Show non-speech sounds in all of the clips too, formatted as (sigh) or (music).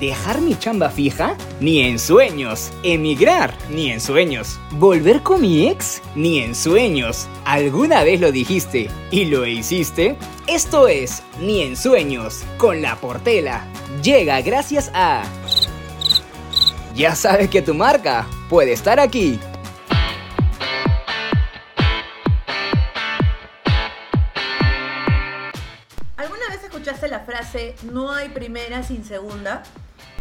¿Dejar mi chamba fija? Ni en sueños. ¿Emigrar? Ni en sueños. ¿Volver con mi ex? Ni en sueños. ¿Alguna vez lo dijiste y lo hiciste? Esto es Ni en sueños con la Portela. Llega gracias a... Ya sabes que tu marca puede estar aquí. ¿Alguna vez escuchaste la frase no hay primera sin segunda?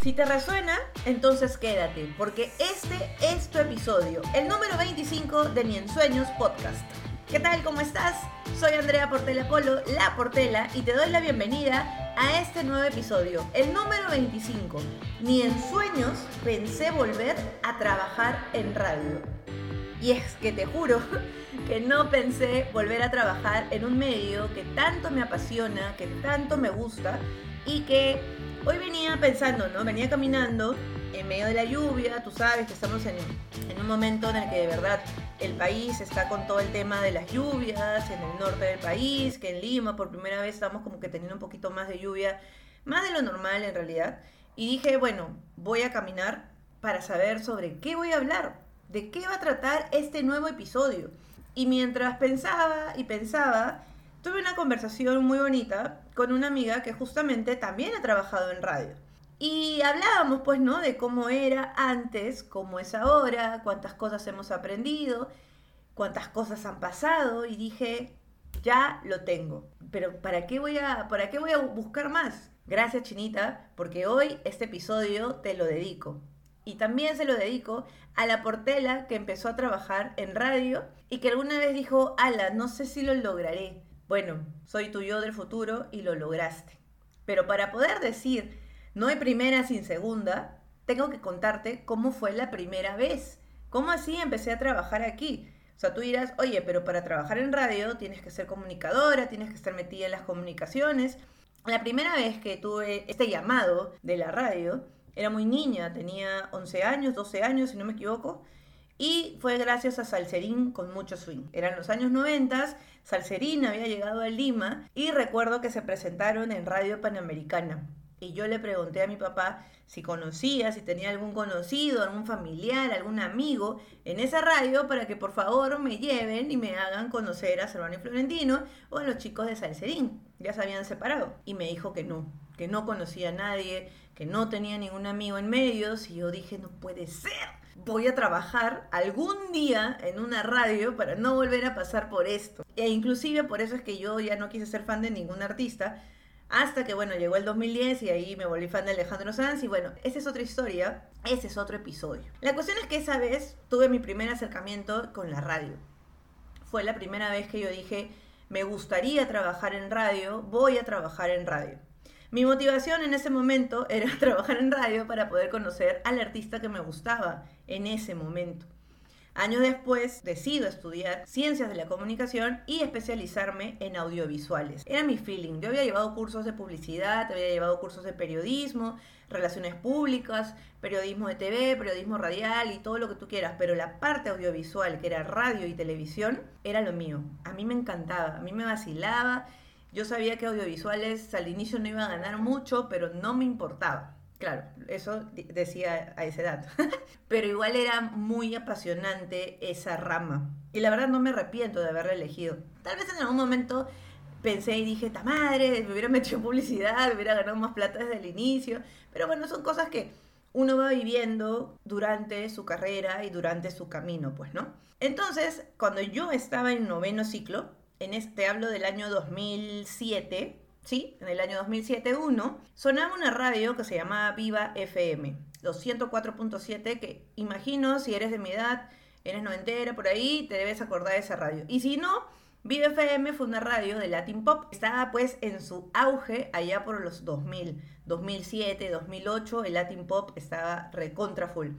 Si te resuena, entonces quédate, porque este es tu episodio, el número 25 de Ni en Sueños Podcast. ¿Qué tal? ¿Cómo estás? Soy Andrea Portela Polo, la Portela, y te doy la bienvenida a este nuevo episodio, el número 25. Ni en sueños pensé volver a trabajar en radio. Y es que te juro (laughs) que no pensé volver a trabajar en un medio que tanto me apasiona, que tanto me gusta y que hoy venía pensando, ¿no? Venía caminando en medio de la lluvia, tú sabes que estamos en, en un momento en el que de verdad el país está con todo el tema de las lluvias en el norte del país, que en Lima por primera vez estamos como que teniendo un poquito más de lluvia, más de lo normal en realidad. Y dije, bueno, voy a caminar para saber sobre qué voy a hablar, de qué va a tratar este nuevo episodio. Y mientras pensaba y pensaba, tuve una conversación muy bonita con una amiga que justamente también ha trabajado en radio. Y hablábamos, pues, ¿no? De cómo era antes, cómo es ahora, cuántas cosas hemos aprendido, cuántas cosas han pasado. Y dije, ya lo tengo. Pero ¿para qué voy a, para qué voy a buscar más? Gracias, Chinita, porque hoy este episodio te lo dedico. Y también se lo dedico a la portela que empezó a trabajar en radio y que alguna vez dijo, ala, no sé si lo lograré. Bueno, soy tu yo del futuro y lo lograste. Pero para poder decir, no hay primera sin segunda, tengo que contarte cómo fue la primera vez. ¿Cómo así empecé a trabajar aquí? O sea, tú dirás, oye, pero para trabajar en radio tienes que ser comunicadora, tienes que estar metida en las comunicaciones. La primera vez que tuve este llamado de la radio, era muy niña, tenía 11 años, 12 años, si no me equivoco, y fue gracias a Salserín con mucho swing. Eran los años 90, Salserín había llegado a Lima y recuerdo que se presentaron en Radio Panamericana. Y yo le pregunté a mi papá si conocía, si tenía algún conocido, algún familiar, algún amigo en esa radio para que por favor me lleven y me hagan conocer a Servano y Florentino o a los chicos de Salserín. Ya se habían separado. Y me dijo que no, que no conocía a nadie, que no tenía ningún amigo en medios. Y yo dije, no puede ser. Voy a trabajar algún día en una radio para no volver a pasar por esto. E inclusive por eso es que yo ya no quise ser fan de ningún artista hasta que, bueno, llegó el 2010 y ahí me volví fan de Alejandro Sanz. Y bueno, esa es otra historia, ese es otro episodio. La cuestión es que esa vez tuve mi primer acercamiento con la radio. Fue la primera vez que yo dije, me gustaría trabajar en radio, voy a trabajar en radio. Mi motivación en ese momento era (laughs) trabajar en radio para poder conocer al artista que me gustaba en ese momento. Años después decido estudiar ciencias de la comunicación y especializarme en audiovisuales. Era mi feeling. Yo había llevado cursos de publicidad, había llevado cursos de periodismo, relaciones públicas, periodismo de TV, periodismo radial y todo lo que tú quieras, pero la parte audiovisual, que era radio y televisión, era lo mío. A mí me encantaba, a mí me vacilaba. Yo sabía que audiovisuales al inicio no iba a ganar mucho, pero no me importaba. Claro, eso decía a esa edad. (laughs) Pero igual era muy apasionante esa rama. Y la verdad no me arrepiento de haberla elegido. Tal vez en algún momento pensé y dije, ta madre, me hubiera metido publicidad, me hubiera ganado más plata desde el inicio. Pero bueno, son cosas que uno va viviendo durante su carrera y durante su camino, pues, ¿no? Entonces, cuando yo estaba en noveno ciclo, en este hablo del año 2007, ¿sí? En el año 2007-1, sonaba una radio que se llamaba Viva FM, los 104.7, que imagino si eres de mi edad, eres noventera, por ahí, te debes acordar de esa radio. Y si no, Viva FM fue una radio de Latin Pop, estaba pues en su auge allá por los 2000, 2007, 2008, el Latin Pop estaba recontra full.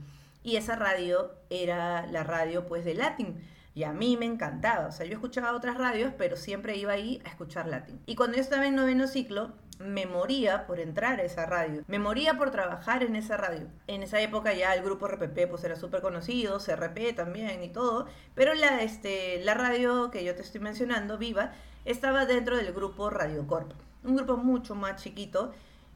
Y esa radio era la radio pues de Latin y a mí me encantaba. O sea, yo escuchaba otras radios, pero siempre iba ahí a escuchar latín. Y cuando yo estaba en noveno ciclo, me moría por entrar a esa radio. Me moría por trabajar en esa radio. En esa época ya el grupo RPP pues era súper conocido, CRP también y todo. Pero la, este, la radio que yo te estoy mencionando, Viva, estaba dentro del grupo Radio Corp. Un grupo mucho más chiquito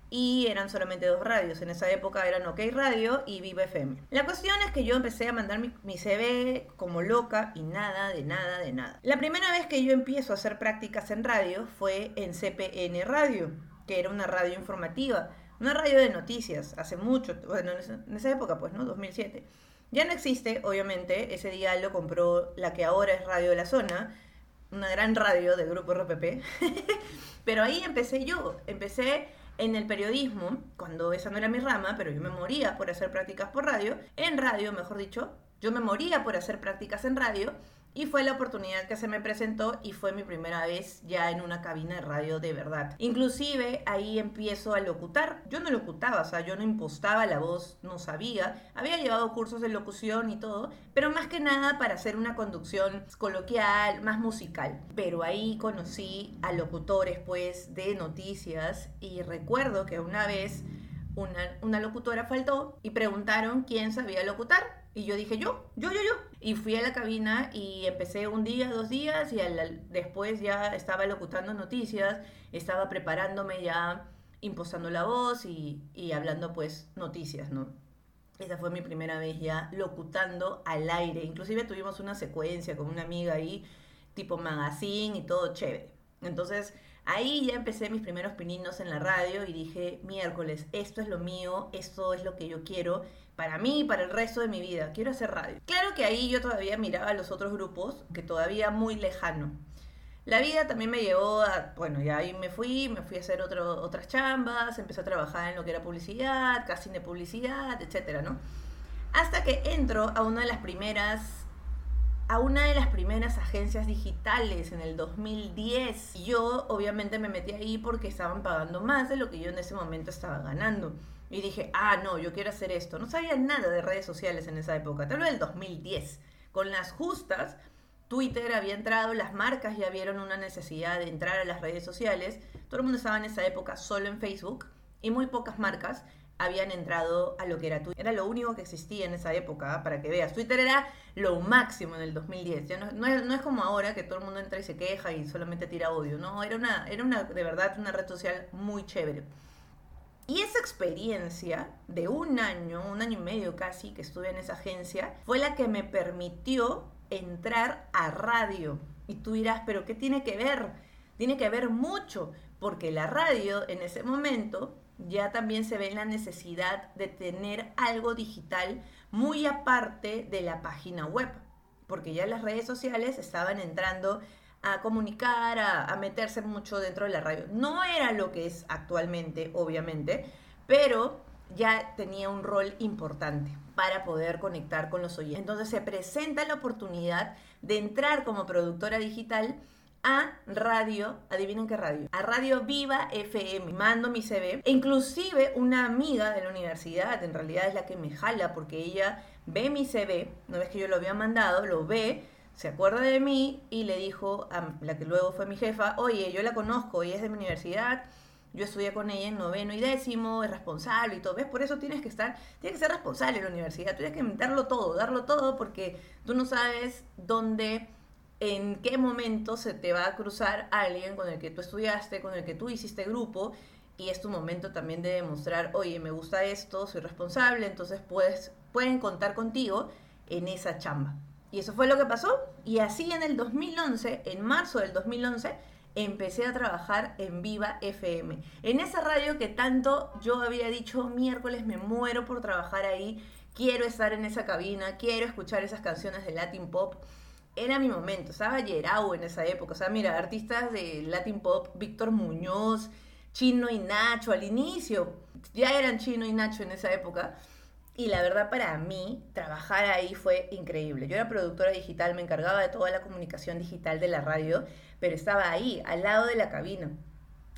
y eran solamente dos radios. En esa época eran OK Radio y Viva FM. La cuestión es que yo empecé a mandar mi, mi, CV como loca y nada, de nada, de nada. La primera vez que yo empiezo a hacer prácticas en radio fue en CPN Radio, que era una radio informativa, una radio de noticias, hace mucho, bueno, en esa época pues, ¿no? 2007. Ya no existe, obviamente, ese día lo compró la que ahora es Radio de la Zona, una gran radio del grupo RPP, (laughs) pero ahí empecé yo, empecé en el periodismo, cuando esa no era mi rama, pero yo me moría por hacer prácticas por radio, en radio, mejor dicho, yo me moría por hacer prácticas en radio y fue la oportunidad que se me presentó y fue mi primera vez ya en una cabina de radio de verdad. Inclusive ahí empiezo a locutar. Yo no locutaba, o sea, yo no impostaba la voz, no sabía. Había llevado cursos de locución y todo, pero más que nada para hacer una conducción coloquial, más musical. Pero ahí conocí a locutores pues de noticias y recuerdo que una vez una, una locutora faltó y preguntaron quién sabía locutar y yo dije, yo, yo, yo, yo. Y fui a la cabina y empecé un día, dos días y después ya estaba locutando noticias, estaba preparándome ya, impostando la voz y, y hablando pues noticias, ¿no? Esa fue mi primera vez ya locutando al aire. Inclusive tuvimos una secuencia con una amiga ahí, tipo magazine y todo chévere. Entonces ahí ya empecé mis primeros pininos en la radio y dije, miércoles, esto es lo mío, esto es lo que yo quiero para mí y para el resto de mi vida. Quiero hacer radio. Claro que ahí yo todavía miraba a los otros grupos, que todavía muy lejano. La vida también me llevó a, bueno, ya ahí me fui, me fui a hacer otro, otras chambas, empecé a trabajar en lo que era publicidad, casting de publicidad, etcétera, ¿no? Hasta que entro a una de las primeras a una de las primeras agencias digitales en el 2010. Yo obviamente me metí ahí porque estaban pagando más de lo que yo en ese momento estaba ganando. Y dije, ah, no, yo quiero hacer esto. No sabía nada de redes sociales en esa época, tal vez del 2010. Con las justas, Twitter había entrado, las marcas ya vieron una necesidad de entrar a las redes sociales. Todo el mundo estaba en esa época solo en Facebook y muy pocas marcas habían entrado a lo que era Twitter. Era lo único que existía en esa época, para que veas. Twitter era lo máximo en el 2010. Ya no, es, no, es, como ahora que todo el mundo entra y se queja y solamente tira odio. No, era una, era una, de verdad, una red social muy chévere. Y esa experiencia de un año, un año y medio casi que estuve en esa agencia, fue la que me permitió entrar a radio. Y tú dirás, pero ¿qué tiene que ver? Tiene que ver mucho, porque la radio en ese momento ya también se ve la necesidad de tener algo digital muy aparte de la página web, porque ya las redes sociales estaban entrando a comunicar, a, meterse mucho dentro de la radio. No era lo que es actualmente, obviamente, pero ya tenía un rol importante para poder conectar con los oyentes. Entonces se presenta la oportunidad de entrar como productora digital a radio, adivinen qué radio, a Radio Viva FM. Mando mi CV. E inclusive una amiga de la universidad, en realidad es la que me jala porque ella ve mi CV, no ves que yo lo había mandado, lo ve se acuerda de mí y le dijo a la que luego fue mi jefa, oye, yo la conozco, y es de mi universidad, yo estudié con ella en noveno y décimo, es responsable y todo, ¿ves? Por eso tienes que estar, tienes que ser responsable en la universidad, tienes que darlo todo, darlo todo, porque tú no sabes dónde, en qué momento se te va a cruzar alguien con el que tú estudiaste, con el que tú hiciste grupo, y es tu momento también de demostrar, oye, me gusta esto, soy responsable, entonces puedes, pueden contar contigo en esa chamba. Y eso fue lo que pasó. Y así en el 2011, en marzo del 2011, empecé a trabajar en Viva FM. En esa radio que tanto yo había dicho, miércoles me muero por trabajar ahí, quiero estar en esa cabina, quiero escuchar esas canciones de Latin Pop. Era mi momento, estaba Yerau en esa época. O sea, mira, artistas de Latin Pop, Víctor Muñoz, Chino y Nacho al inicio. Ya eran Chino y Nacho en esa época. Y la verdad para mí, trabajar ahí fue increíble. Yo era productora digital, me encargaba de toda la comunicación digital de la radio, pero estaba ahí, al lado de la cabina.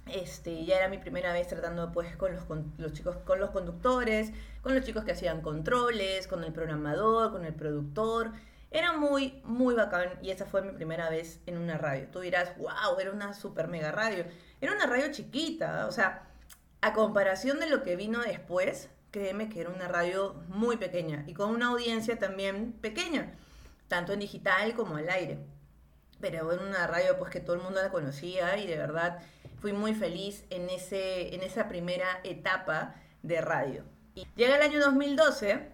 Este, ya era mi primera vez tratando pues con los, los chicos, con los conductores, con los chicos que hacían controles, con el programador, con el productor. Era muy, muy bacán y esa fue mi primera vez en una radio. Tú dirás, wow, era una super mega radio. Era una radio chiquita, o sea, a comparación de lo que vino después, créeme que era una radio muy pequeña y con una audiencia también pequeña, tanto en digital como al aire. pero en una radio pues que todo el mundo la conocía y de verdad fui muy feliz en, ese, en esa primera etapa de radio. Llega el año 2012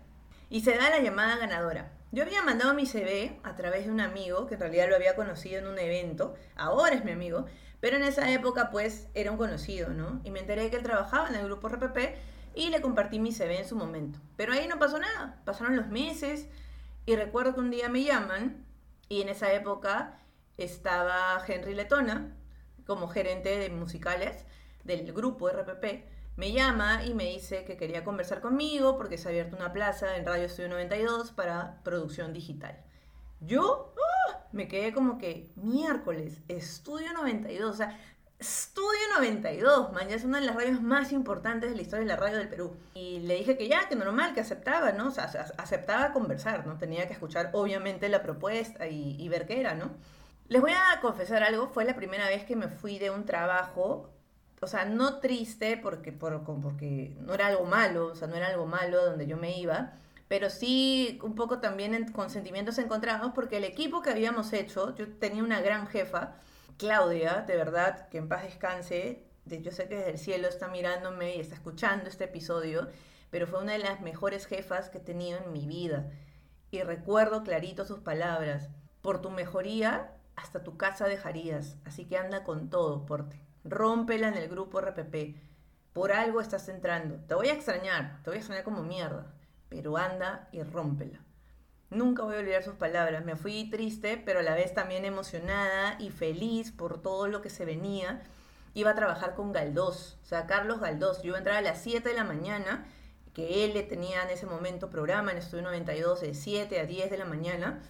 y se da la llamada ganadora. Yo había mandado mi CV a través de un amigo, que en realidad lo había conocido en un evento, ahora es mi amigo, pero en esa época pues era un conocido, ¿no? Y me enteré que él trabajaba en el grupo RPP y le compartí mi CV en su momento. Pero ahí no pasó nada, pasaron los meses y recuerdo que un día me llaman y en esa época estaba Henry Letona como gerente de musicales del grupo RPP. Me llama y me dice que quería conversar conmigo porque se ha abierto una plaza en Radio Estudio 92 para producción digital. Yo ¡ah! me quedé como que miércoles, Estudio 92, o sea, Estudio 92, man, ya es una de las radios más importantes de la historia de la radio del Perú. Y le dije que ya, que normal, que aceptaba, ¿no? O sea, aceptaba conversar, ¿no? Tenía que escuchar, obviamente, la propuesta y, y ver qué era, ¿no? Les voy a confesar algo, fue la primera vez que me fui de un trabajo, o sea, no triste porque, por, porque no era algo malo, o sea, no era algo malo donde yo me iba, pero sí un poco también con sentimientos encontrados porque el equipo que habíamos hecho, yo tenía una gran jefa, Claudia, de verdad, que en paz descanse, yo sé que desde el cielo está mirándome y está escuchando este episodio, pero fue una de las mejores jefas que he tenido en mi vida. Y recuerdo clarito sus palabras, por tu mejoría hasta tu casa dejarías, así que anda con todo, porte. Rómpela en el grupo RPP. Por algo estás entrando. Te voy a extrañar, te voy a extrañar como mierda, pero anda y rómpela. Nunca voy a olvidar sus palabras. Me fui triste, pero a la vez también emocionada y feliz por todo lo que se venía. Iba a trabajar con Galdós, o sea, Carlos Galdós. Yo iba a entrar a las 7 de la mañana, que él le tenía en ese momento programa en Estudio 92 de 7 a 10 de la mañana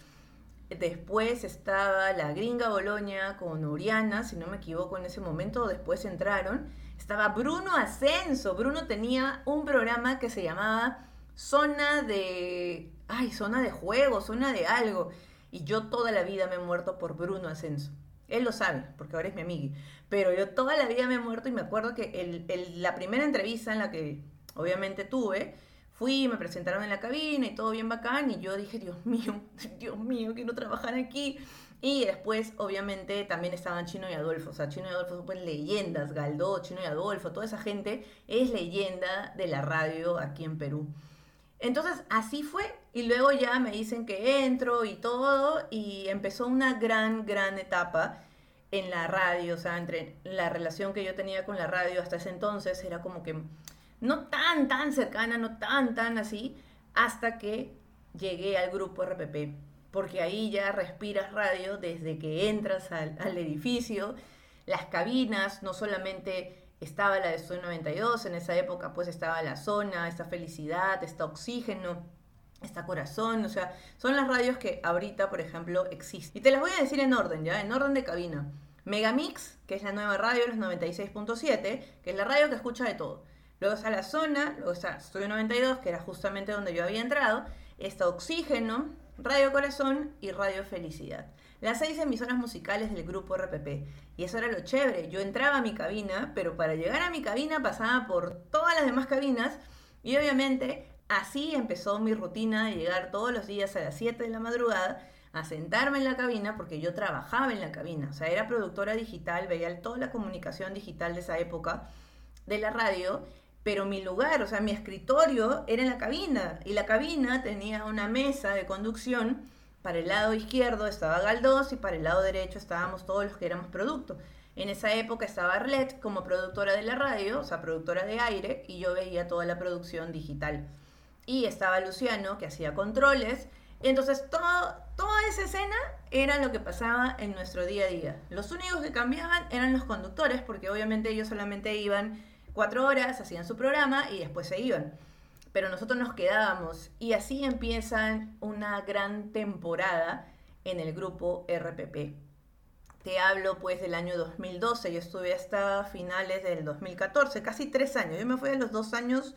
Después estaba la gringa Boloña con Oriana, si no me equivoco en ese momento, después entraron. Estaba Bruno Ascenso. Bruno tenía un programa que se llamaba Zona de... Ay, zona de juego, zona de algo. Y yo toda la vida me he muerto por Bruno Ascenso. Él lo sabe, porque ahora es mi amiga. Pero yo toda la vida me he muerto y me acuerdo que la primera entrevista en la que obviamente tuve, Fui, me presentaron en la cabina y todo bien bacán y yo dije, Dios mío, (laughs) Dios mío, quiero trabajar aquí. Y después, obviamente, también estaban Chino y Adolfo. O sea, Chino y Adolfo son pues leyendas, Galdó, Chino y Adolfo, toda esa gente es leyenda de la radio aquí en Perú. Entonces, así fue. Y luego ya me dicen que entro y todo. Y empezó una gran, gran etapa en la radio. O sea, entre la relación que yo tenía con la radio hasta ese entonces era como que no tan, tan cercana, no tan, tan así, hasta que llegué al grupo RPP, porque ahí ya respiras radio desde que entras al, edificio, las cabinas, no solamente estaba la de Soy 92, en esa época pues estaba la zona, esta felicidad, esta oxígeno, esta corazón, o sea, son las radios que ahorita, por ejemplo, existen. Y te las voy a decir en orden, ¿ya? En orden de cabina. Megamix, que es la nueva radio, los 96.7, que es la radio que escucha de todo. Luego está la zona, luego está Estudio 92, que era justamente donde yo había entrado, está Oxígeno, Radio Corazón y Radio Felicidad. Las seis emisoras musicales del grupo RPP. Y eso era lo chévere. Yo entraba a mi cabina, pero para llegar a mi cabina pasaba por todas las demás cabinas y obviamente así empezó mi rutina de llegar todos los días a las 7 de la madrugada a sentarme en la cabina porque yo trabajaba en la cabina. O sea, era productora digital, veía toda la comunicación digital de esa época de la radio pero mi lugar, o sea, mi escritorio era en la cabina y la cabina tenía una mesa de conducción. Para el lado izquierdo estaba Galdós y para el lado derecho estábamos todos los que éramos producto. En esa época estaba Arlette como productora de la radio, o sea, productora de aire, y yo veía toda la producción digital. Y estaba Luciano, que hacía controles. Entonces, todo, toda esa escena era lo que pasaba en nuestro día a día. Los únicos que cambiaban eran los conductores, porque obviamente ellos solamente iban cuatro horas, hacían su programa y después se iban. Pero nosotros nos quedábamos y así empiezan una gran temporada en el grupo RPP. Te hablo pues del año 2012, yo estuve hasta finales del 2014, casi tres años. Yo me fui a los dos años,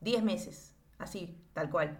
diez meses, así, tal cual.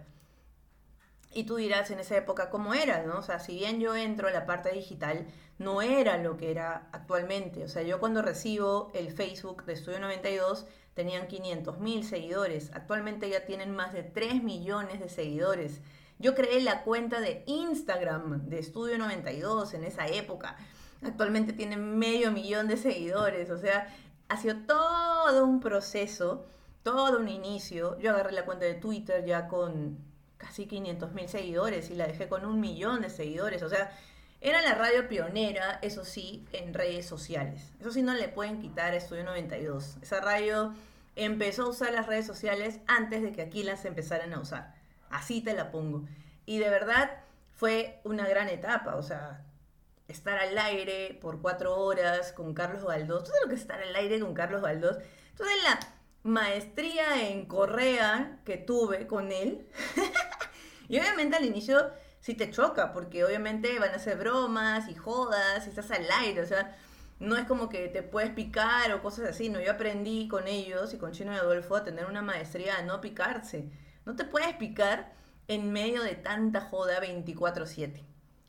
Y tú dirás en esa época cómo era, ¿no? O sea, si bien yo entro a la parte digital, no era lo que era actualmente. O sea, yo cuando recibo el Facebook de Estudio 92 tenían 500 mil seguidores. Actualmente ya tienen más de 3 millones de seguidores. Yo creé la cuenta de Instagram de Estudio 92 en esa época. Actualmente tiene medio millón de seguidores, o sea, ha sido todo un proceso, todo un inicio. Yo agarré la cuenta de Twitter ya con casi 500 mil seguidores y la dejé con un millón de seguidores, o sea, era la radio pionera, eso sí, en redes sociales. Eso sí no le pueden quitar a Estudio 92. Esa radio empezó a usar las redes sociales antes de que aquí las empezaran a usar. Así te la pongo. Y de verdad fue una gran etapa, o sea, estar al aire por cuatro horas con Carlos Valdós. ¿Tú sabes lo que es estar al aire con Carlos Valdós? Entonces la maestría en Correa que tuve con él, (laughs) y obviamente al inicio sí te choca, porque obviamente van a hacer bromas y jodas, y estás al aire, o sea, no es como que te puedes picar o cosas así, no, yo aprendí con ellos y con Chino y Adolfo a tener una maestría a no picarse. No te puedes picar en medio de tanta joda 24/7.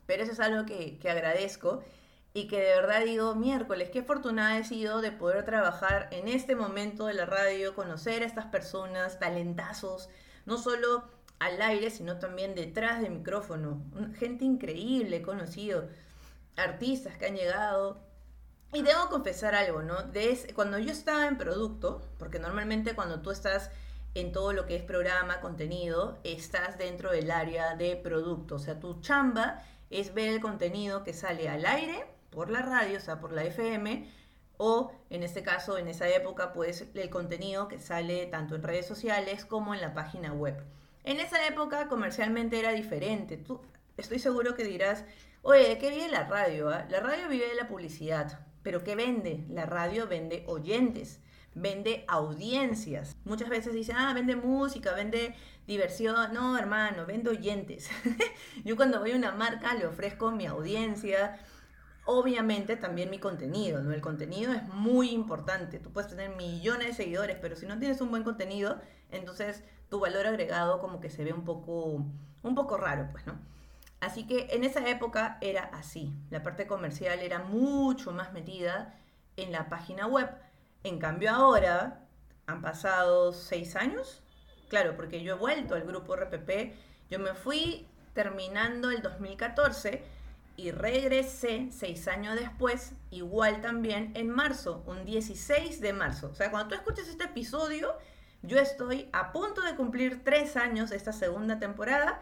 Pero eso es algo que, que agradezco y que de verdad digo, miércoles, qué afortunada he sido de poder trabajar en este momento de la radio, conocer a estas personas, talentazos, no solo al aire, sino también detrás del micrófono. Gente increíble, conocido, artistas que han llegado. Y debo confesar algo, ¿no? De cuando yo estaba en producto, porque normalmente cuando tú estás en todo lo que es programa, contenido, estás dentro del área de producto. O sea, tu chamba es ver el contenido que sale al aire por la radio, o sea, por la FM, o en este caso, en esa época, pues el contenido que sale tanto en redes sociales como en la página web. En esa época comercialmente era diferente. Estoy seguro que dirás, oye, ¿de qué vive la radio? Ah? La radio vive de la publicidad. ¿Pero qué vende? La radio vende oyentes, vende audiencias. Muchas veces dicen, ah, vende música, vende diversión. No, hermano, vende oyentes. (laughs) Yo cuando voy a una marca le ofrezco mi audiencia, obviamente también mi contenido. El contenido es muy importante. Tú puedes tener millones de seguidores, pero si no tienes un buen contenido, entonces tu valor agregado como que se ve un poco, un poco raro, pues, ¿no? Así que en esa época era así. La parte comercial era mucho más metida en la página web. En cambio ahora han pasado seis años. Claro, porque yo he vuelto al grupo RPP. Yo me fui terminando el 2014 y regresé seis años después, igual también en marzo, un 16 de marzo. O sea, cuando tú escuches este episodio, yo estoy a punto de cumplir tres años de esta segunda temporada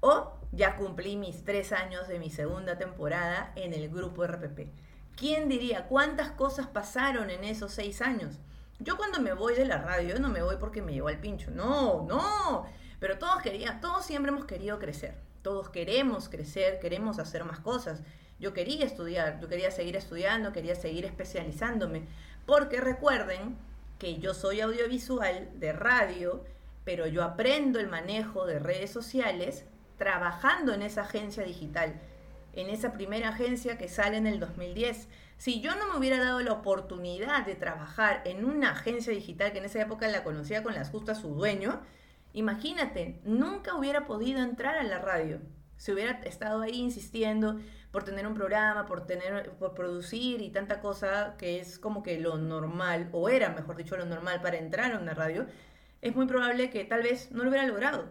o ya cumplí mis tres años de mi segunda temporada en el grupo RPP. ¿Quién diría cuántas cosas pasaron en esos seis años? Yo cuando me voy de la radio no me voy porque me llevo al pincho, no, no, pero todos querían, todos siempre hemos querido crecer, todos queremos crecer, queremos hacer más cosas. Yo quería estudiar, yo quería seguir estudiando, quería seguir especializándome, porque recuerden que yo soy audiovisual de radio, pero yo aprendo el manejo de redes sociales trabajando en esa agencia digital, en esa primera agencia que sale en el 2010. Si yo no me hubiera dado la oportunidad de trabajar en una agencia digital que en esa época la conocía con las justas su dueño, imagínate, nunca hubiera podido entrar a la radio. Si hubiera estado ahí insistiendo, por tener un programa, por tener, por producir y tanta cosa que es como que lo normal, o era, mejor dicho, lo normal para entrar a una radio, es muy probable que tal vez no lo hubiera logrado.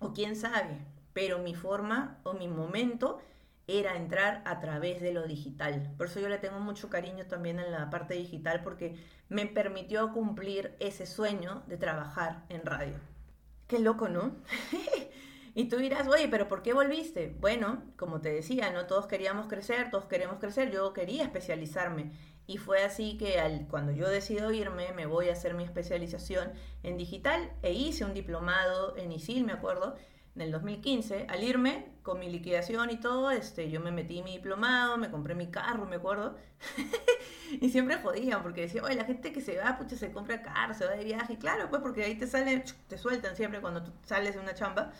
O quién sabe. Pero mi forma o mi momento era entrar a través de lo digital. Por eso yo le tengo mucho cariño también en la parte digital porque me permitió cumplir ese sueño de trabajar en radio. Qué loco, ¿no? (laughs) Y tú dirás, oye, pero ¿por qué volviste? Bueno, como te decía, no todos queríamos crecer, todos queremos crecer, yo quería especializarme. Y fue así que al, cuando yo decido irme, me voy a hacer mi especialización en digital e hice un diplomado en ISIL, me acuerdo, en el 2015. Al irme, con mi liquidación y todo, este, yo me metí mi diplomado, me compré mi carro, me acuerdo. (laughs) y siempre jodían porque decía, oye, la gente que se va, pucha, se compra carro, se va de viaje. Y claro, pues porque ahí te salen, te sueltan siempre cuando tú sales de una chamba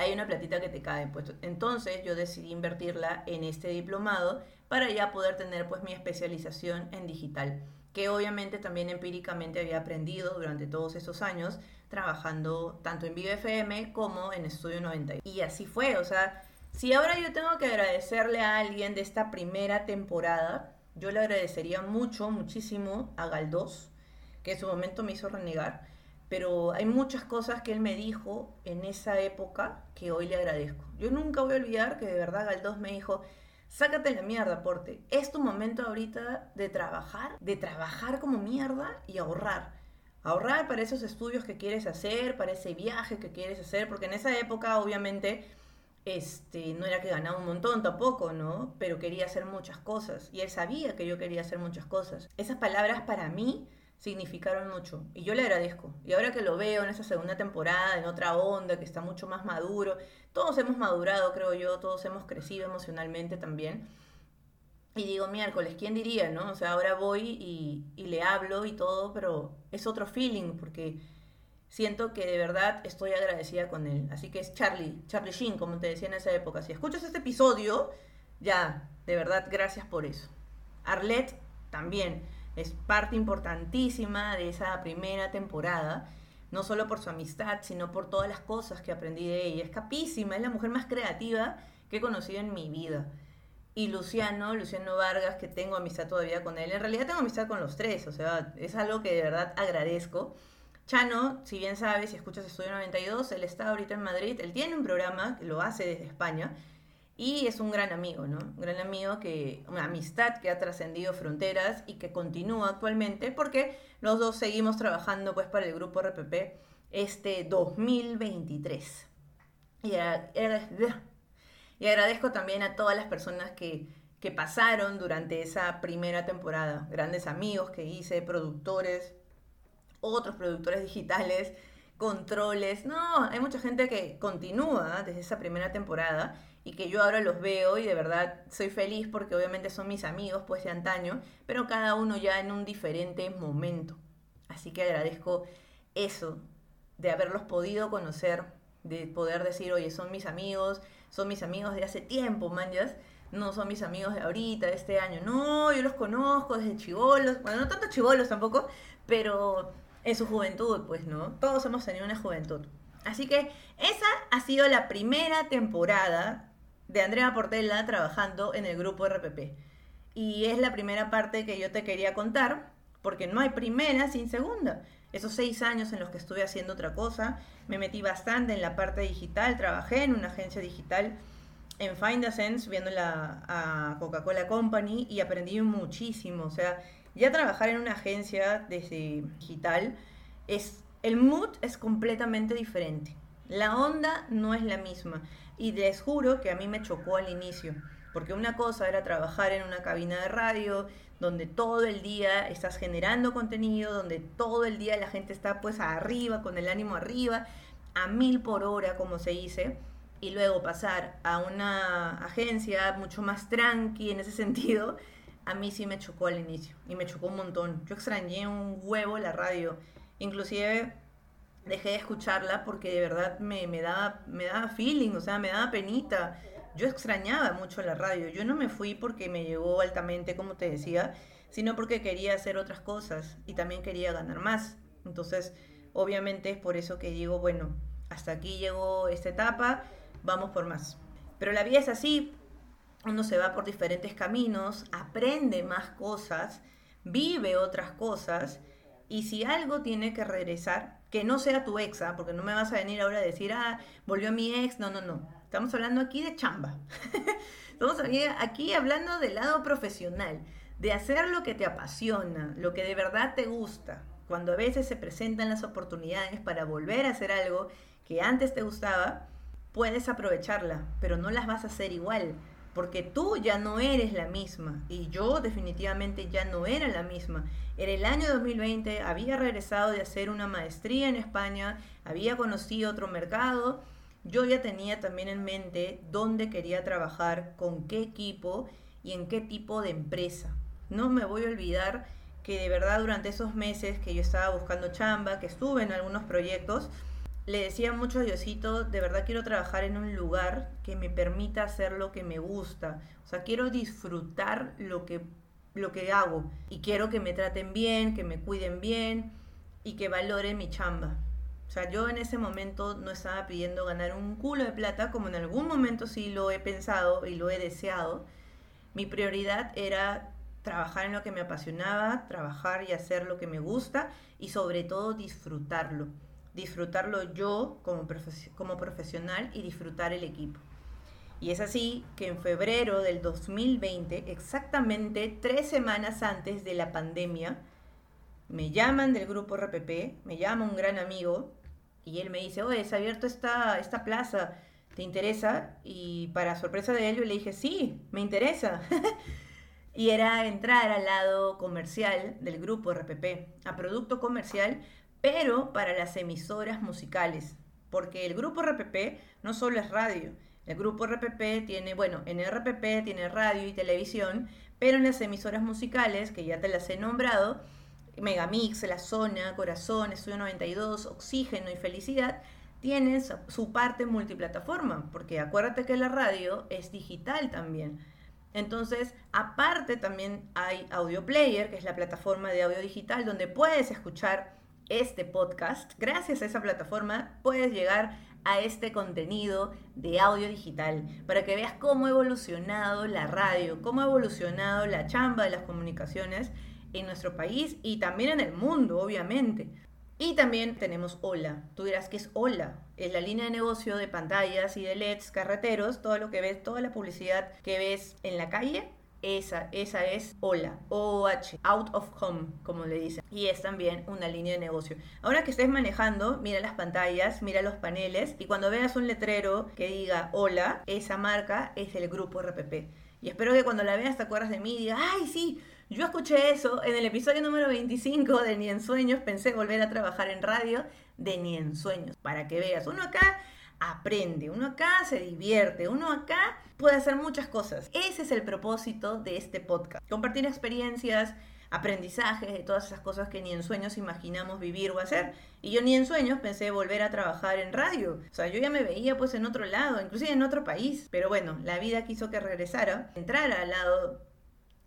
hay una platita que te cae. Pues, entonces yo decidí invertirla en este diplomado para ya poder tener pues mi especialización en digital, que obviamente también empíricamente había aprendido durante todos esos años trabajando tanto en Vive FM como en Estudio 90. Y así fue, o sea, si ahora yo tengo que agradecerle a alguien de esta primera temporada, yo le agradecería mucho, muchísimo a Galdós, que en su momento me hizo renegar pero hay muchas cosas que él me dijo en esa época que hoy le agradezco. Yo nunca voy a olvidar que de verdad Galdós me dijo, sácate la mierda, Porte. Es tu momento ahorita de trabajar, de trabajar como mierda y ahorrar. Ahorrar para esos estudios que quieres hacer, para ese viaje que quieres hacer, porque en esa época obviamente este, no era que ganaba un montón tampoco, ¿no? Pero quería hacer muchas cosas y él sabía que yo quería hacer muchas cosas. Esas palabras para mí significaron mucho y yo le agradezco. Y ahora que lo veo en esa segunda temporada, en otra onda, que está mucho más maduro, todos hemos madurado, creo yo, todos hemos crecido emocionalmente también. Y digo, miércoles, ¿quién diría, no? O sea, ahora voy y, y le hablo y todo, pero es otro feeling porque siento que de verdad estoy agradecida con él. Así que es Charlie, Charlie Sheen, como te decía en esa época. Si escuchas este episodio, ya, de verdad, gracias por eso. Arlette también es parte importantísima de esa primera temporada, no solo por su amistad, sino por todas las cosas que aprendí de ella. Es capísima, es la mujer más creativa que he conocido en mi vida. Y Luciano, Luciano Vargas, que tengo amistad todavía con él, en realidad tengo amistad con los tres, o sea, es algo que de verdad agradezco. Chano, si bien sabes, si escuchas Estudio 92, él está ahorita en Madrid, él tiene un programa, lo hace desde España, y es un gran amigo, ¿no? Un gran amigo que, una amistad que ha trascendido fronteras y que continúa actualmente porque los dos seguimos trabajando pues para el grupo RPP este 2023. Y, y agradezco también a todas las personas que, que pasaron durante esa primera temporada, grandes amigos que hice, productores, otros productores digitales, controles. No, hay mucha gente que continúa desde esa primera temporada y que yo ahora los veo y de verdad soy feliz porque obviamente son mis amigos pues de antaño, pero cada uno ya en un diferente momento. Así que agradezco eso, de haberlos podido conocer, de poder decir, oye, son mis amigos, son mis amigos de hace tiempo, manjas, no son mis amigos de ahorita, de este año, no, yo los conozco desde chivolos, bueno, no tanto chivolos tampoco, pero en su juventud, pues, ¿no? Todos hemos tenido una juventud. Así que esa ha sido la primera temporada de Andrea Portela trabajando en el grupo RPP. Y es la primera parte que yo te quería contar, porque no hay primera sin segunda. Esos seis años en los que estuve haciendo otra cosa, me metí bastante en la parte digital, trabajé en una agencia digital en Find a Sense, viéndola a Coca-Cola Company y aprendí muchísimo. O sea, ya trabajar en una agencia desde digital es el mood es completamente diferente. La onda no es la misma. Y les juro que a mí me chocó al inicio, porque una cosa era trabajar en una cabina de radio, donde todo el día estás generando contenido, donde todo el día la gente está pues arriba, con el ánimo arriba, a mil por hora, como se dice, y luego pasar a una agencia mucho más tranqui en ese (laughs) sentido, a mí sí me chocó al inicio, y me chocó un montón. Yo extrañé un huevo la radio, inclusive dejé de escucharla porque de verdad me, me, daba, me daba feeling, o sea, me daba penita. Yo extrañaba mucho la radio. Yo no me fui porque me llegó altamente, como te decía, sino porque quería hacer otras cosas y también quería ganar más. Entonces, obviamente es por eso que digo, bueno, hasta aquí llegó esta etapa, vamos por más. Pero la vida es así, uno se va por diferentes caminos, aprende más cosas, vive otras cosas, y si algo tiene que regresar, que no sea tu ex, ¿ah? porque no me vas a venir ahora a decir, ah, volvió mi ex. No, no, no. Estamos hablando aquí de chamba. (laughs) Estamos aquí hablando del lado profesional, de hacer lo que te apasiona, lo que de verdad te gusta. Cuando a veces se presentan las oportunidades para volver a hacer algo que antes te gustaba, puedes aprovecharla, pero no las vas a hacer igual porque tú ya no eres la misma y yo definitivamente ya no era la misma. En el año 2020 había regresado de hacer una maestría en España, había conocido otro mercado, yo ya tenía también en mente dónde quería trabajar, con qué equipo y en qué tipo de empresa. No me voy a olvidar que de verdad durante esos meses que yo estaba buscando chamba, que estuve en algunos proyectos, le decía mucho a Diosito, de verdad quiero trabajar en un lugar que me permita hacer lo que me gusta. O sea, quiero disfrutar lo que, lo que hago. Y quiero que me traten bien, que me cuiden bien y que valoren mi chamba. O sea, yo en ese momento no estaba pidiendo ganar un culo de plata, como en algún momento sí lo he pensado y lo he deseado. Mi prioridad era trabajar en lo que me apasionaba, trabajar y hacer lo que me gusta y sobre todo disfrutarlo. Disfrutarlo yo como, como profesional y disfrutar el equipo. Y es así que en febrero del 2020, exactamente tres semanas antes de la pandemia, me llaman del grupo RPP, me llama un gran amigo y él me dice, oye, se ha abierto esta, esta plaza, ¿te interesa? Y para sorpresa de él yo le dije, sí, me interesa. (laughs) y era entrar al lado comercial del grupo RPP, a producto comercial, pero para las emisoras musicales, porque el grupo RPP no solo es radio, el grupo RPP tiene, bueno, en RPP tiene radio y televisión, pero en las emisoras musicales, que ya te las he nombrado, Megamix, La Zona, Corazón, Estudio 92, Oxígeno y Felicidad, tienen su parte multiplataforma, porque acuérdate que la radio es digital también. Entonces, aparte también hay Audio Player, que es la plataforma de audio digital donde puedes escuchar este podcast. Gracias a esa plataforma puedes llegar a este contenido de audio digital para que veas cómo ha evolucionado la radio, cómo ha evolucionado la chamba de las comunicaciones en nuestro país y también en el mundo, obviamente. Y también tenemos Hola. Tú dirás que es Hola. Es la línea de negocio de pantallas y de LEDs carreteros, todo lo que ves, toda la publicidad que ves en la calle, esa, esa es Hola, OH, Out of Home, como le dicen. Y es también una línea de negocio. Ahora que estés manejando, mira las pantallas, mira los paneles y cuando veas un letrero que diga Hola, esa marca es el grupo RPP. Y espero que cuando la veas te acuerdas de mí y digas, ay, sí, yo escuché eso en el episodio número 25 de Ni en Sueños, pensé volver a trabajar en radio de Ni en Sueños, para que veas, uno acá aprende, uno acá se divierte, uno acá puede hacer muchas cosas. Ese es el propósito de este podcast, compartir experiencias, aprendizajes de todas esas cosas que ni en sueños imaginamos vivir o hacer. Y yo ni en sueños pensé volver a trabajar en radio. O sea, yo ya me veía pues en otro lado, inclusive en otro país. Pero bueno, la vida quiso que regresara, entrara al lado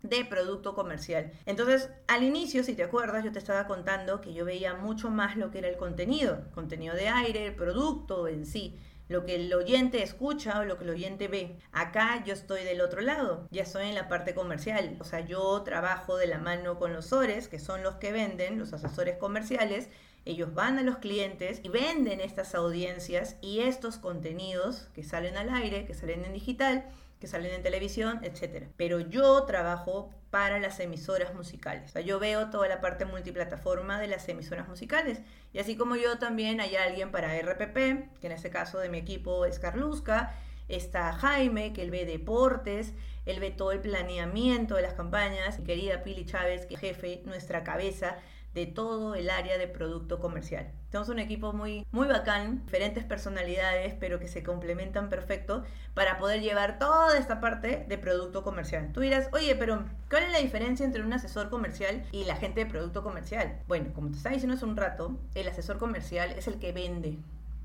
de producto comercial. Entonces, al inicio, si te acuerdas, yo te estaba contando que yo veía mucho más lo que era el contenido, contenido de aire, el producto en sí, lo que el oyente escucha o lo que el oyente ve. Acá yo estoy del otro lado, ya estoy en la parte comercial, o sea, yo trabajo de la mano con los SORES, que son los que venden, los asesores comerciales, ellos van a los clientes y venden estas audiencias y estos contenidos que salen al aire, que salen en digital, que salen en televisión, etc. Pero yo trabajo para las emisoras musicales. O sea, yo veo toda la parte multiplataforma de las emisoras musicales. Y así como yo también hay alguien para RPP, que en este caso de mi equipo es Carlusca, está Jaime, que él ve deportes, él ve todo el planeamiento de las campañas, mi querida Pili Chávez, que es jefe, nuestra cabeza de todo el área de producto comercial. Tenemos un equipo muy, muy bacán, diferentes personalidades, pero que se complementan perfecto para poder llevar toda esta parte de producto comercial. Tú dirás, oye, pero ¿cuál es la diferencia entre un asesor comercial y la gente de producto comercial? Bueno, como te estaba diciendo hace un rato, el asesor comercial es el que vende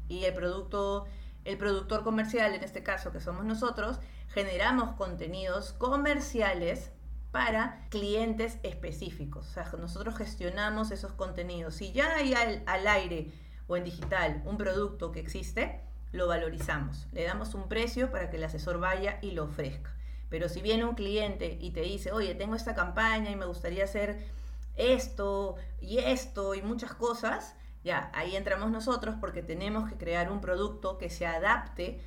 y el producto, el productor comercial, en este caso que somos nosotros, generamos contenidos comerciales para clientes específicos. O sea, nosotros gestionamos esos contenidos. Si ya hay al, aire o en digital un producto que existe, lo valorizamos. Le damos un precio para que el asesor vaya y lo ofrezca. Pero si viene un cliente y te dice, oye, tengo esta campaña y me gustaría hacer esto y esto y muchas cosas, ya, ahí entramos nosotros porque tenemos que crear un producto que se adapte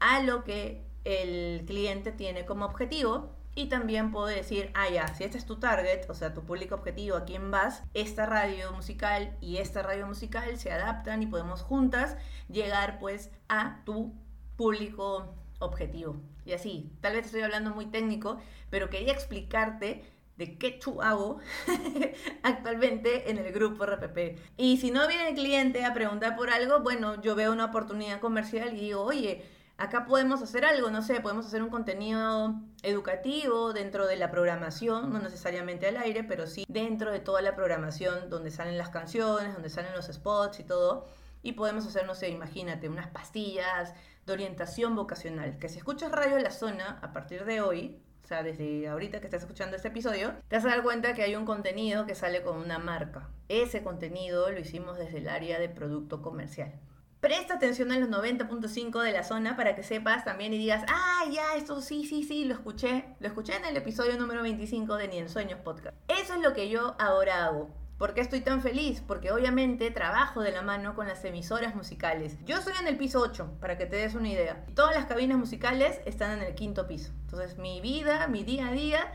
a lo que el cliente tiene como objetivo y también puedo decir, ah, ya, si este es tu target, o sea, tu público objetivo, a quién vas, esta radio musical y esta radio musical se adaptan y podemos juntas llegar pues a tu público objetivo. Y así, tal vez estoy hablando muy técnico, pero quería explicarte de qué chu hago (laughs) actualmente en el grupo RPP. Y si no viene el cliente a preguntar por algo, bueno, yo veo una oportunidad comercial y digo, oye, acá podemos hacer algo, no sé, podemos hacer un contenido educativo dentro de la programación, no necesariamente al aire, pero sí dentro de toda la programación donde salen las canciones, donde salen los spots y todo. Y podemos hacer, no sé, imagínate, unas pastillas de orientación vocacional. Que si escuchas Radio La Zona a partir de hoy, o sea, desde ahorita que estás escuchando este episodio, te vas a dar cuenta que hay un contenido que sale con una marca. Ese contenido lo hicimos desde el área de producto comercial. Presta atención a los 90.5 de la zona para que sepas también y digas, ah, ya, esto sí, sí, sí, lo escuché. Lo escuché en el episodio número 25 de Ni en Sueños Podcast. Eso es lo que yo ahora hago. ¿Por qué estoy tan feliz? Porque obviamente trabajo de la mano con las emisoras musicales. Yo estoy en el piso 8, para que te des una idea. Todas las cabinas musicales están en el quinto piso. Entonces mi vida, mi día a día,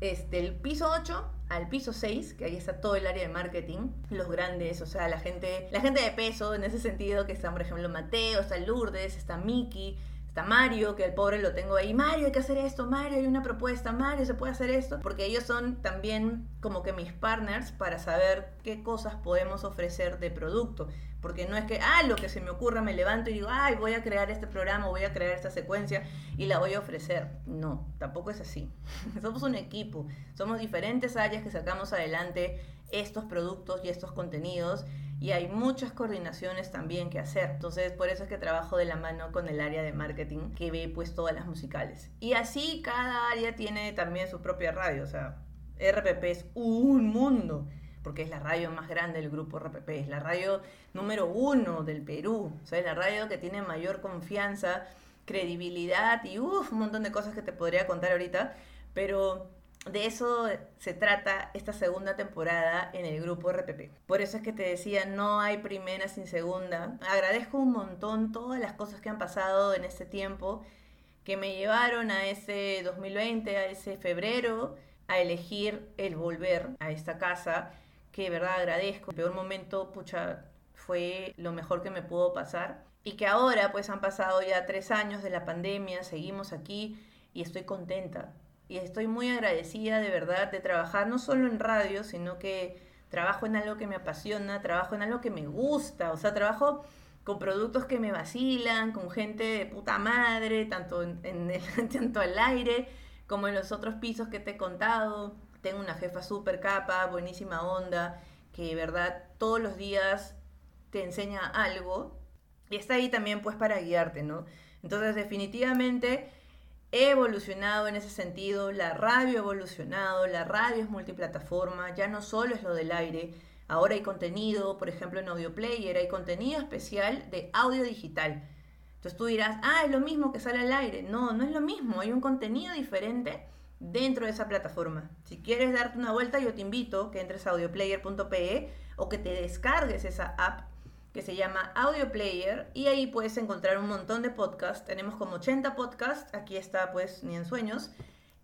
es del piso 8 al piso 6, que ahí está todo el área de marketing, los grandes, o sea, la gente, la gente de peso en ese sentido, que están, por ejemplo, Mateo, está Lourdes, está Miki, está Mario, que el pobre lo tengo ahí, Mario, hay que hacer esto, Mario, hay una propuesta, Mario, se puede hacer esto, porque ellos son también como que mis partners para saber qué cosas podemos ofrecer de producto. Porque no es que, ah, lo que se me ocurra, me levanto y digo, ay, voy a crear este programa, voy a crear esta secuencia y la voy a ofrecer. No, tampoco es así. (laughs) Somos un equipo, somos diferentes áreas que sacamos adelante estos productos y estos contenidos y hay muchas coordinaciones también que hacer. Entonces, por eso es que trabajo de la mano con el área de marketing que ve pues todas las musicales. Y así cada área tiene también su propia radio, o sea, RPP es un mundo porque es la radio más grande del grupo RPP, es la radio número uno del Perú, o sea, es la radio que tiene mayor confianza, credibilidad y un montón de cosas que te podría contar ahorita, pero de eso se trata esta segunda temporada en el grupo RPP. Por eso es que te decía, no hay primera sin segunda. Agradezco un montón todas las cosas que han pasado en este tiempo que me llevaron a ese 2020, a ese febrero, a elegir el volver a esta casa que de verdad agradezco. El peor momento, pucha, fue lo mejor que me pudo pasar. Y que ahora, pues han pasado ya tres años de la pandemia, seguimos aquí y estoy contenta. Y estoy muy agradecida de verdad de trabajar no solo en radio, sino que trabajo en algo que me apasiona, trabajo en algo que me gusta, o sea, trabajo con productos que me vacilan, con gente de puta madre, tanto, en, el, (laughs) tanto al aire como en los otros pisos que te he contado. Tengo una jefa súper capa, buenísima onda, que verdad todos los días te enseña algo y está ahí también pues para guiarte, ¿no? Entonces definitivamente he evolucionado en ese sentido, la radio ha evolucionado, la radio es multiplataforma, ya no solo es lo del aire, ahora hay contenido, por ejemplo en Audio Player hay contenido especial de audio digital. Entonces tú dirás, ah, es lo mismo que sale al aire. No, no es lo mismo, hay un contenido diferente dentro de esa plataforma. Si quieres darte una vuelta, yo te invito que entres a audioplayer.pe o que te descargues esa app que se llama Audio Player y ahí puedes encontrar un montón de podcasts. Tenemos como 80 podcasts, aquí está pues Ni en Sueños.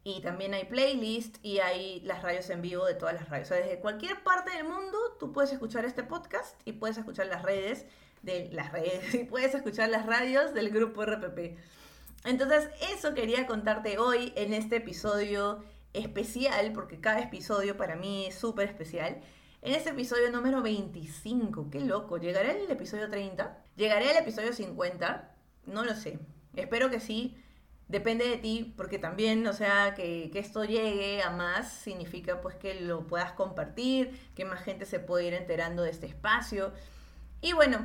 Y también hay playlist y hay las radios en vivo de todas las radios. O sea, desde cualquier parte del mundo tú puedes escuchar este podcast y puedes escuchar las redes de las redes (laughs) y puedes escuchar las radios del grupo RPP. Entonces, eso quería contarte hoy en este episodio especial, porque cada episodio para mí es súper especial. En este episodio número 25, qué loco, ¿llegaré al episodio 30? ¿Llegaré al episodio 50? No lo sé. Espero que sí. Depende de ti, porque también, o sea, que, que, esto llegue a más significa pues que lo puedas compartir, que más gente se pueda ir enterando de este espacio. Y bueno,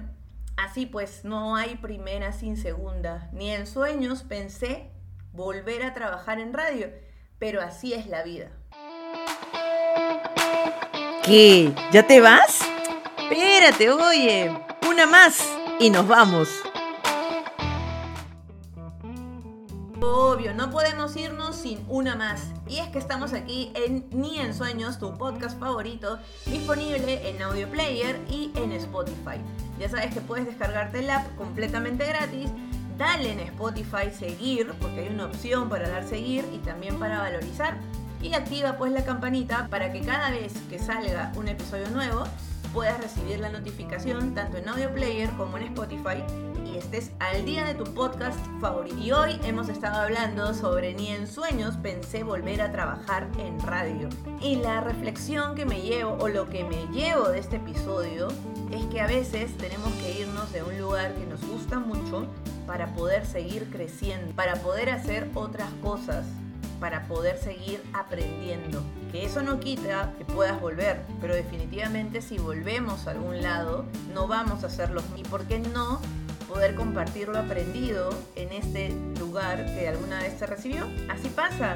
Así pues, no hay primera sin segunda. Ni en sueños pensé volver a trabajar en radio, pero así es la vida. ¿Qué? ¿Ya te vas? Espérate, oye, una más y nos vamos. Obvio, no podemos irnos sin una más. Y es que estamos aquí en Ni en Sueños, tu podcast favorito, disponible en Audio Player y en Spotify. Ya sabes que puedes descargarte el app completamente gratis. Dale en Spotify seguir, porque hay una opción para dar seguir y también para valorizar. Y activa pues la campanita para que cada vez que salga un episodio nuevo puedas recibir la notificación tanto en Audio Player como en Spotify y estés al día de tu podcast favorito. Y hoy hemos estado hablando sobre ni en sueños pensé volver a trabajar en radio. Y la reflexión que me llevo o lo que me llevo de este episodio es que a veces tenemos que irnos de un lugar que nos gusta mucho para poder seguir creciendo, para poder hacer otras cosas, para poder seguir aprendiendo. Que eso no quita que puedas volver, pero definitivamente si volvemos a algún lado, no vamos a hacerlo. ¿Y por qué no poder compartir lo aprendido en este lugar que alguna vez te recibió? Así pasa.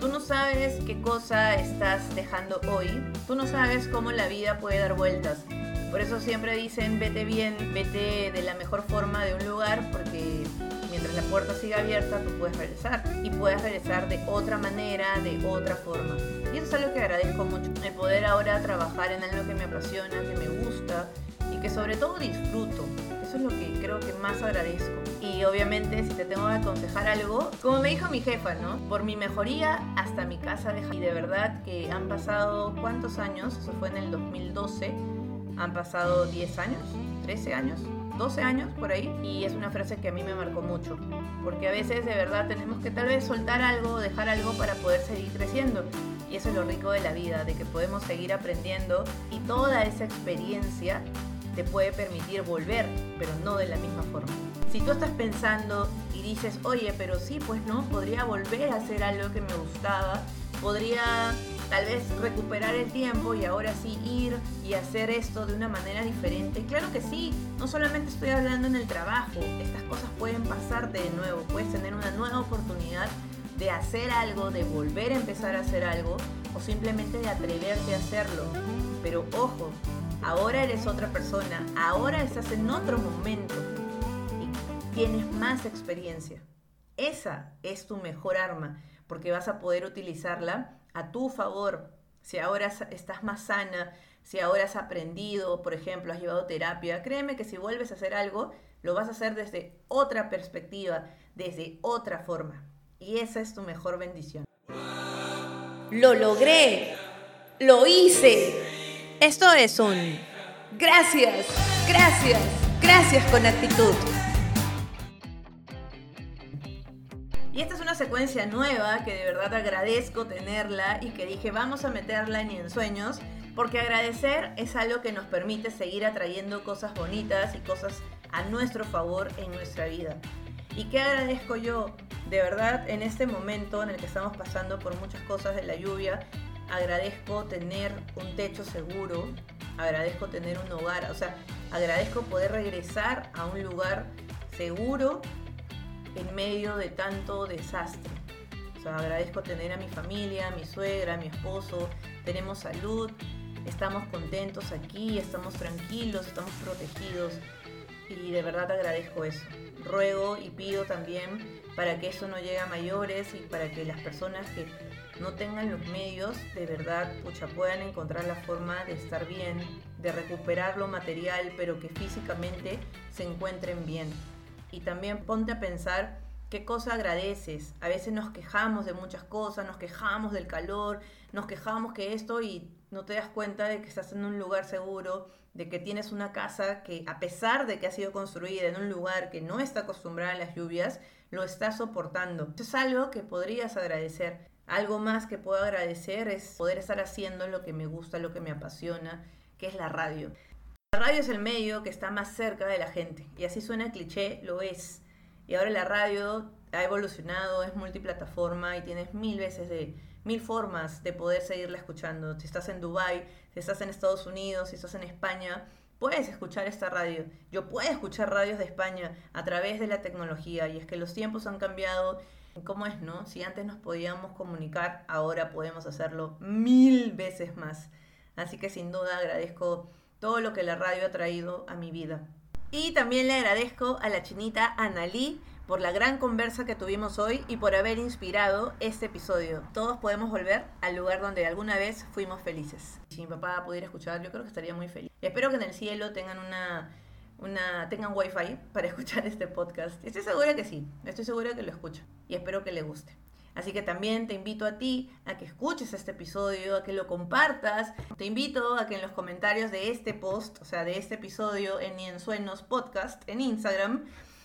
Tú no sabes qué cosa estás dejando hoy, tú no sabes cómo la vida puede dar vueltas Por eso siempre dicen vete bien, vete de la mejor forma de un lugar porque mientras la puerta siga abierta tú puedes regresar y puedes regresar de otra manera, de otra forma. Y eso es algo que agradezco mucho, el poder ahora trabajar en algo que me apasiona, que me gusta y que sobre todo disfruto. Eso es lo que creo que más agradezco. Y obviamente si te tengo que aconsejar algo, como me dijo mi jefa, ¿no? Por mi mejoría hasta mi casa de Y de verdad que han pasado cuántos años, eso fue en el 2012, han pasado 10 años, 13 años, 12 años por ahí y es una frase que a mí me marcó mucho porque a veces de verdad tenemos que tal vez soltar algo, dejar algo para poder seguir creciendo y eso es lo rico de la vida, de que podemos seguir aprendiendo y toda esa experiencia te puede permitir volver, pero no de la misma forma. Si tú estás pensando y dices, oye, pero sí, pues no, podría volver a hacer algo que me gustaba, podría tal vez recuperar el tiempo y ahora sí ir y hacer esto de una manera diferente. Claro que sí, no solamente estoy hablando en el trabajo, estas cosas pueden pasarte de nuevo, puedes tener una nueva oportunidad de hacer algo, de volver a empezar a hacer algo o simplemente de atreverte a hacerlo. Pero ojo, ahora eres otra persona, ahora estás en otro momento y tienes más experiencia. Esa es tu mejor arma, porque vas a poder utilizarla a tu favor. Si ahora estás más sana, si ahora has aprendido, por ejemplo, has llevado terapia, créeme que si vuelves a hacer algo, lo vas a hacer desde otra perspectiva, desde otra forma. Y esa es tu mejor bendición. Lo logré. Lo hice. Esto es un gracias, gracias, gracias con actitud. Secuencia nueva que de verdad agradezco tenerla y que dije vamos a meterla en en sueños porque agradecer es algo que nos permite seguir atrayendo cosas bonitas y cosas a nuestro favor en nuestra vida. ¿Y qué agradezco yo? De verdad, en este momento en el que estamos pasando por muchas cosas de la lluvia, agradezco tener un techo seguro, agradezco tener un hogar, o sea, agradezco poder regresar a un lugar seguro en medio de tanto desastre. O sea, agradezco tener a mi familia, a mi suegra, a mi esposo, tenemos salud, estamos contentos aquí, estamos tranquilos, estamos protegidos y de verdad agradezco eso. Ruego y pido también para que eso no llegue a mayores y para que las personas que no tengan los medios, de verdad, pucha, puedan encontrar la forma de estar bien, de recuperar lo material, pero que físicamente se encuentren bien. Y también ponte a pensar qué cosa agradeces. A veces nos quejamos de muchas cosas, nos quejamos del calor, nos quejamos que esto y no te das cuenta de que estás en un lugar seguro, de que tienes una casa que a pesar de que ha sido construida en un lugar que no está acostumbrada a las lluvias, lo está soportando. es algo que podrías agradecer. Algo más que puedo agradecer es poder estar haciendo lo que me gusta, lo que me apasiona, que es la radio. La radio es el medio que está más cerca de la gente y así suena cliché, lo es. Y ahora la radio ha evolucionado, es multiplataforma y tienes mil veces de mil formas de poder seguirla escuchando. Si estás en Dubai, si estás en Estados Unidos, si estás en España, puedes escuchar esta radio. Yo puedo escuchar radios de España a través de la tecnología y es que los tiempos han cambiado ¿Cómo es, no? Si antes nos podíamos comunicar, ahora podemos hacerlo mil veces más. Así que sin duda agradezco todo lo que la radio ha traído a mi vida. Y también le agradezco a la chinita Analí por la gran conversa que tuvimos hoy y por haber inspirado este episodio. Todos podemos volver al lugar donde alguna vez fuimos felices. Si mi papá pudiera escuchar, yo creo que estaría muy feliz. espero que en el cielo tengan una una, tengan wifi para (laughs) escuchar este podcast. Estoy segura que sí, estoy segura que lo escucho y espero que le guste. Así que también te invito a ti a que escuches este episodio, a que lo compartas. Te invito a que en los comentarios de este post, o sea, de este episodio en Ni en Sueños Podcast en Instagram,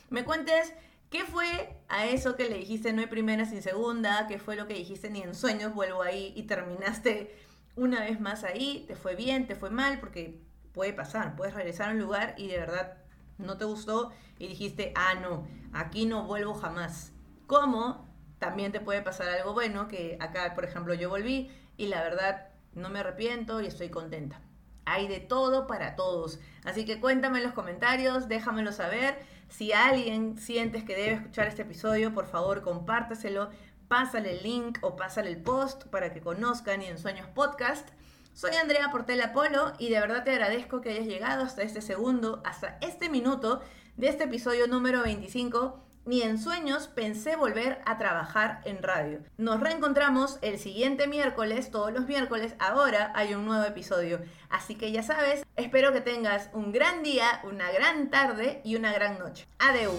me cuentes qué fue a eso que le dijiste no hay primera sin segunda, qué fue lo que dijiste ni en sueños, vuelvo ahí y terminaste una vez más ahí, te fue bien, te fue mal, porque puede pasar, puedes regresar a un lugar y de verdad no te gustó y dijiste, ah, no, aquí no vuelvo jamás. Como también te puede pasar algo bueno, que acá, por ejemplo, yo volví y la verdad no me arrepiento y estoy contenta. Hay de todo para todos. Así que cuéntame en los comentarios, déjamelo saber. Si alguien sientes que debe escuchar este episodio, por favor compártaselo, pásale el link o pásale el post para que conozcan y en Sueños Podcast. Soy Andrea Portela Polo y de verdad te agradezco que hayas llegado hasta este segundo, hasta este minuto de este episodio número 25. Ni en sueños pensé volver a trabajar en radio. Nos reencontramos el siguiente miércoles, todos los miércoles, ahora hay un nuevo episodio. Así que ya sabes, espero que tengas un gran día, una gran tarde y una gran noche. Adeu.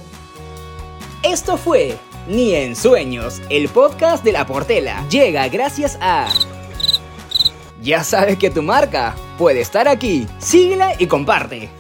Esto fue Ni en Sueños, el podcast de la Portela. Llega gracias a... Ya sabes que tu marca puede estar aquí. Síguela y comparte.